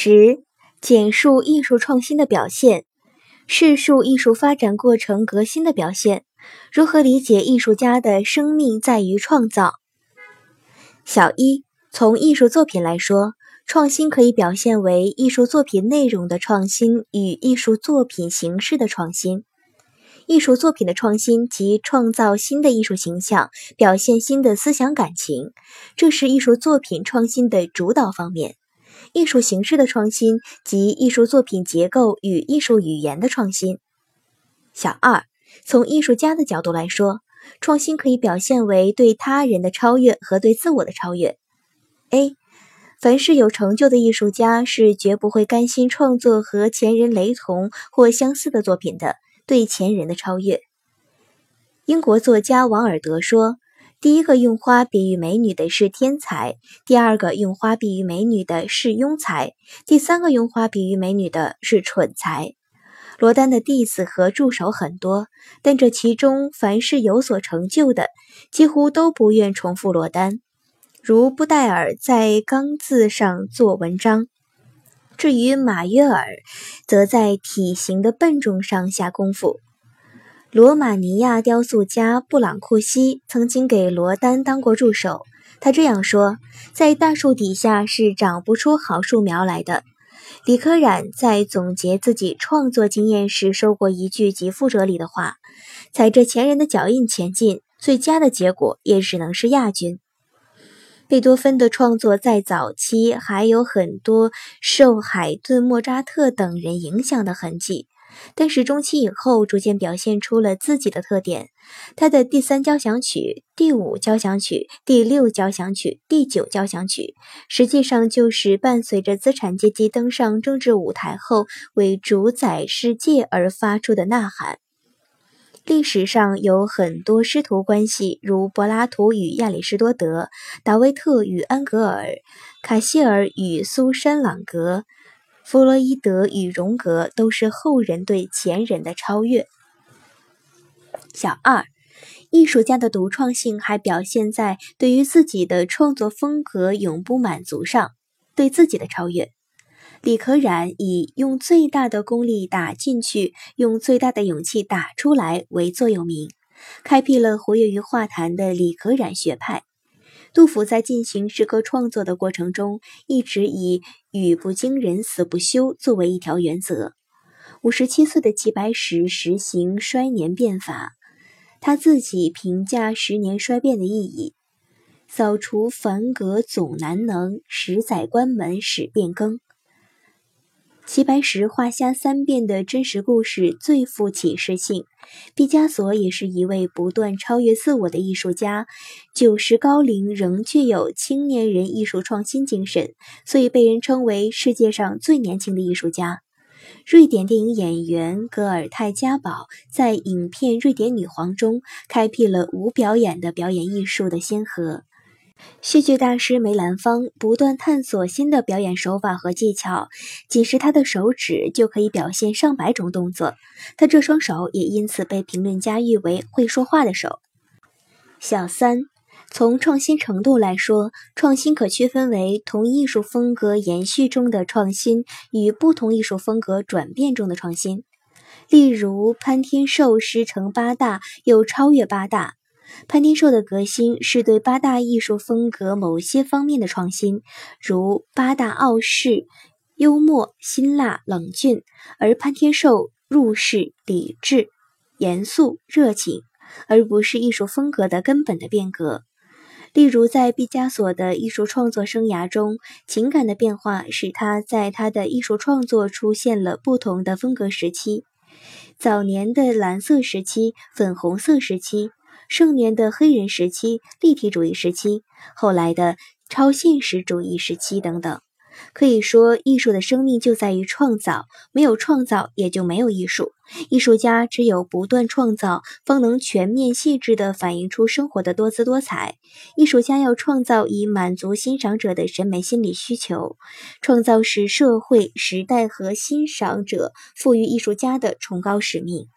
十、简述艺术创新的表现，叙述艺术发展过程革新的表现。如何理解艺术家的生命在于创造？小一，从艺术作品来说，创新可以表现为艺术作品内容的创新与艺术作品形式的创新。艺术作品的创新即创造新的艺术形象，表现新的思想感情，这是艺术作品创新的主导方面。艺术形式的创新及艺术作品结构与艺术语言的创新。小二，从艺术家的角度来说，创新可以表现为对他人的超越和对自我的超越。A，凡是有成就的艺术家是绝不会甘心创作和前人雷同或相似的作品的。对前人的超越。英国作家王尔德说：“第一个用花比喻美女的是天才，第二个用花比喻美女的是庸才，第三个用花比喻美女的是蠢才。”罗丹的弟子和助手很多，但这其中凡是有所成就的，几乎都不愿重复罗丹，如布代尔在钢字上做文章。至于马约尔，则在体型的笨重上下功夫。罗马尼亚雕塑家布朗库西曾经给罗丹当过助手，他这样说：“在大树底下是长不出好树苗来的。”李可染在总结自己创作经验时说过一句极富哲理的话：“踩着前人的脚印前进，最佳的结果也只能是亚军。”贝多芬的创作在早期还有很多受海顿、莫扎特等人影响的痕迹，但是中期以后逐渐表现出了自己的特点。他的第三交响曲、第五交响曲、第六交响曲、第九交响曲，实际上就是伴随着资产阶级登上政治舞台后为主宰世界而发出的呐喊。历史上有很多师徒关系，如柏拉图与亚里士多德、达维特与安格尔、卡希尔与苏珊·朗格、弗洛伊德与荣格，都是后人对前人的超越。小二，艺术家的独创性还表现在对于自己的创作风格永不满足上，对自己的超越。李可染以用最大的功力打进去，用最大的勇气打出来为座右铭，开辟了活跃于画坛的李可染学派。杜甫在进行诗歌创作的过程中，一直以“语不惊人死不休”作为一条原则。五十七岁的齐白石实行衰年变法，他自己评价十年衰变的意义：“扫除凡格总难能，十载关门始变更。”齐白石画虾三变的真实故事最富启示性。毕加索也是一位不断超越自我的艺术家，九十高龄仍具有青年人艺术创新精神，所以被人称为世界上最年轻的艺术家。瑞典电影演员格尔泰加堡在影片《瑞典女皇》中开辟了无表演的表演艺术的先河。戏剧大师梅兰芳不断探索新的表演手法和技巧，仅是他的手指就可以表现上百种动作。他这双手也因此被评论家誉为“会说话的手”。小三，从创新程度来说，创新可区分为同艺术风格延续中的创新与不同艺术风格转变中的创新。例如，潘天寿师承八大，又超越八大。潘天寿的革新是对八大艺术风格某些方面的创新，如八大傲世、幽默、辛辣、冷峻；而潘天寿入世、理智、严肃、热情，而不是艺术风格的根本的变革。例如，在毕加索的艺术创作生涯中，情感的变化使他在他的艺术创作出现了不同的风格时期：早年的蓝色时期、粉红色时期。盛年的黑人时期、立体主义时期、后来的超现实主义时期等等，可以说，艺术的生命就在于创造，没有创造也就没有艺术。艺术家只有不断创造，方能全面细致地反映出生活的多姿多彩。艺术家要创造以满足欣赏者的审美心理需求，创造是社会、时代和欣赏者赋予艺术家的崇高使命。